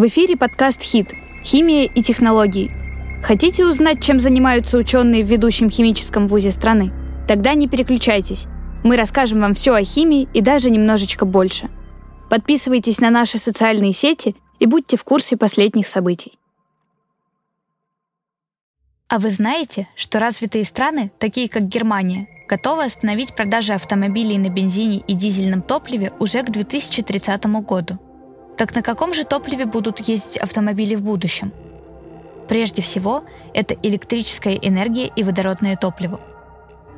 В эфире подкаст «Хит. Химия и технологии». Хотите узнать, чем занимаются ученые в ведущем химическом вузе страны? Тогда не переключайтесь. Мы расскажем вам все о химии и даже немножечко больше. Подписывайтесь на наши социальные сети и будьте в курсе последних событий. А вы знаете, что развитые страны, такие как Германия, готовы остановить продажи автомобилей на бензине и дизельном топливе уже к 2030 году? Так на каком же топливе будут ездить автомобили в будущем? Прежде всего, это электрическая энергия и водородное топливо.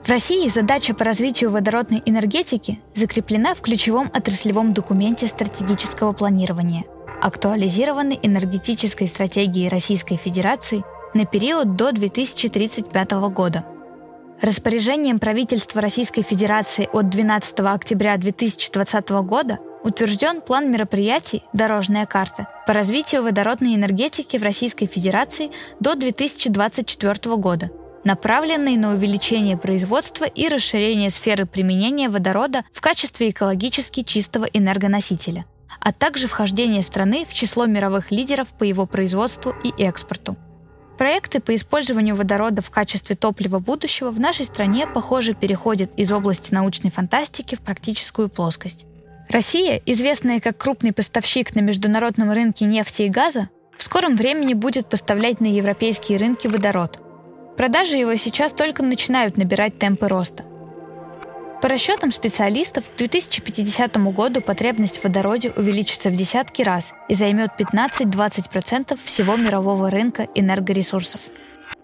В России задача по развитию водородной энергетики закреплена в ключевом отраслевом документе стратегического планирования, актуализированной энергетической стратегии Российской Федерации на период до 2035 года. Распоряжением правительства Российской Федерации от 12 октября 2020 года утвержден план мероприятий «Дорожная карта» по развитию водородной энергетики в Российской Федерации до 2024 года, направленный на увеличение производства и расширение сферы применения водорода в качестве экологически чистого энергоносителя, а также вхождение страны в число мировых лидеров по его производству и экспорту. Проекты по использованию водорода в качестве топлива будущего в нашей стране, похоже, переходят из области научной фантастики в практическую плоскость. Россия, известная как крупный поставщик на международном рынке нефти и газа, в скором времени будет поставлять на европейские рынки водород. Продажи его сейчас только начинают набирать темпы роста. По расчетам специалистов, к 2050 году потребность в водороде увеличится в десятки раз и займет 15-20% всего мирового рынка энергоресурсов.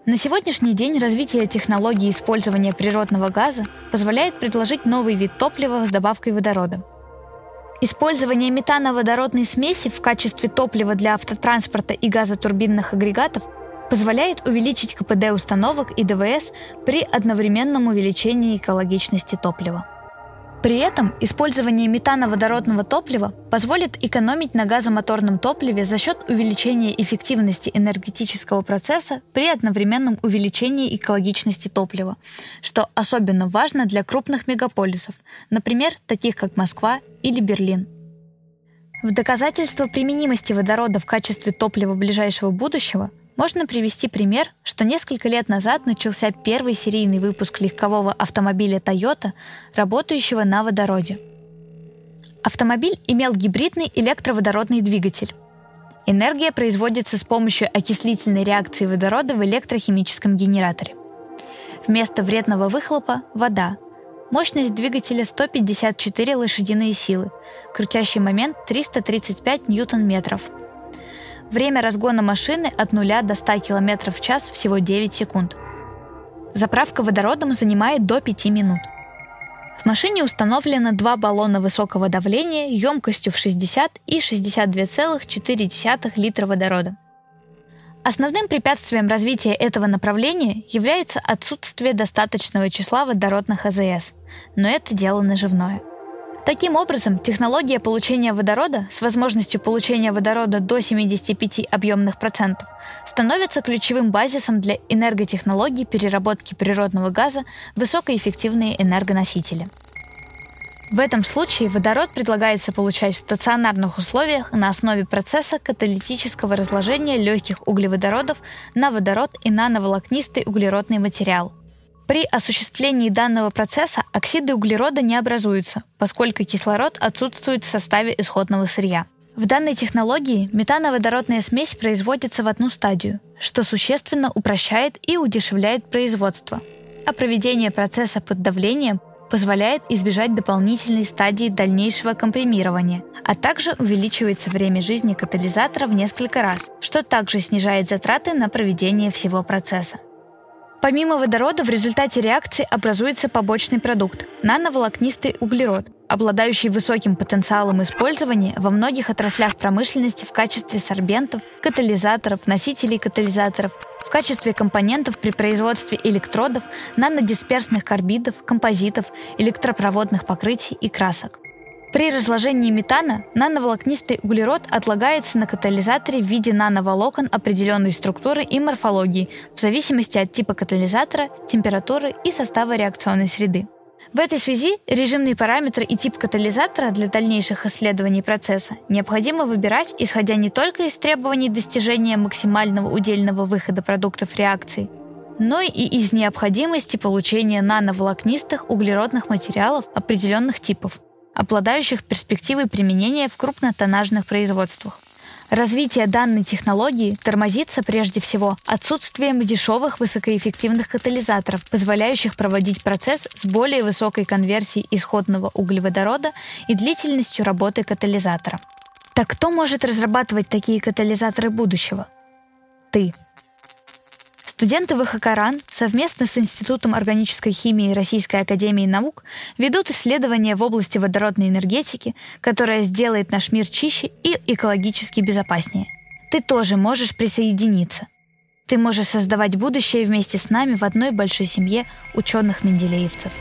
На сегодняшний день развитие технологии использования природного газа позволяет предложить новый вид топлива с добавкой водорода. Использование метановодородной смеси в качестве топлива для автотранспорта и газотурбинных агрегатов позволяет увеличить КПД установок и ДВС при одновременном увеличении экологичности топлива. При этом использование метановодородного топлива позволит экономить на газомоторном топливе за счет увеличения эффективности энергетического процесса при одновременном увеличении экологичности топлива, что особенно важно для крупных мегаполисов, например, таких как Москва или Берлин. В доказательство применимости водорода в качестве топлива ближайшего будущего можно привести пример, что несколько лет назад начался первый серийный выпуск легкового автомобиля Toyota, работающего на водороде. Автомобиль имел гибридный электроводородный двигатель. Энергия производится с помощью окислительной реакции водорода в электрохимическом генераторе. Вместо вредного выхлопа – вода. Мощность двигателя 154 лошадиные силы. Крутящий момент 335 ньютон-метров – Время разгона машины от 0 до 100 км в час всего 9 секунд. Заправка водородом занимает до 5 минут. В машине установлено два баллона высокого давления емкостью в 60 и 62,4 литра водорода. Основным препятствием развития этого направления является отсутствие достаточного числа водородных АЗС, но это дело наживное. Таким образом, технология получения водорода с возможностью получения водорода до 75 объемных процентов становится ключевым базисом для энерготехнологий переработки природного газа в высокоэффективные энергоносители. В этом случае водород предлагается получать в стационарных условиях на основе процесса каталитического разложения легких углеводородов на водород и нановолокнистый углеродный материал – при осуществлении данного процесса оксиды углерода не образуются, поскольку кислород отсутствует в составе исходного сырья. В данной технологии метановодородная смесь производится в одну стадию, что существенно упрощает и удешевляет производство. А проведение процесса под давлением позволяет избежать дополнительной стадии дальнейшего компримирования, а также увеличивается время жизни катализатора в несколько раз, что также снижает затраты на проведение всего процесса. Помимо водорода в результате реакции образуется побочный продукт – нановолокнистый углерод, обладающий высоким потенциалом использования во многих отраслях промышленности в качестве сорбентов, катализаторов, носителей катализаторов, в качестве компонентов при производстве электродов, нанодисперсных карбидов, композитов, электропроводных покрытий и красок. При разложении метана нановолокнистый углерод отлагается на катализаторе в виде нановолокон определенной структуры и морфологии в зависимости от типа катализатора, температуры и состава реакционной среды. В этой связи режимные параметры и тип катализатора для дальнейших исследований процесса необходимо выбирать, исходя не только из требований достижения максимального удельного выхода продуктов реакции, но и из необходимости получения нановолокнистых углеродных материалов определенных типов, обладающих перспективой применения в крупнотоннажных производствах. Развитие данной технологии тормозится прежде всего отсутствием дешевых высокоэффективных катализаторов, позволяющих проводить процесс с более высокой конверсией исходного углеводорода и длительностью работы катализатора. Так кто может разрабатывать такие катализаторы будущего? Ты. Студенты ВХК совместно с Институтом органической химии Российской академии наук ведут исследования в области водородной энергетики, которая сделает наш мир чище и экологически безопаснее. Ты тоже можешь присоединиться. Ты можешь создавать будущее вместе с нами в одной большой семье ученых-менделеевцев.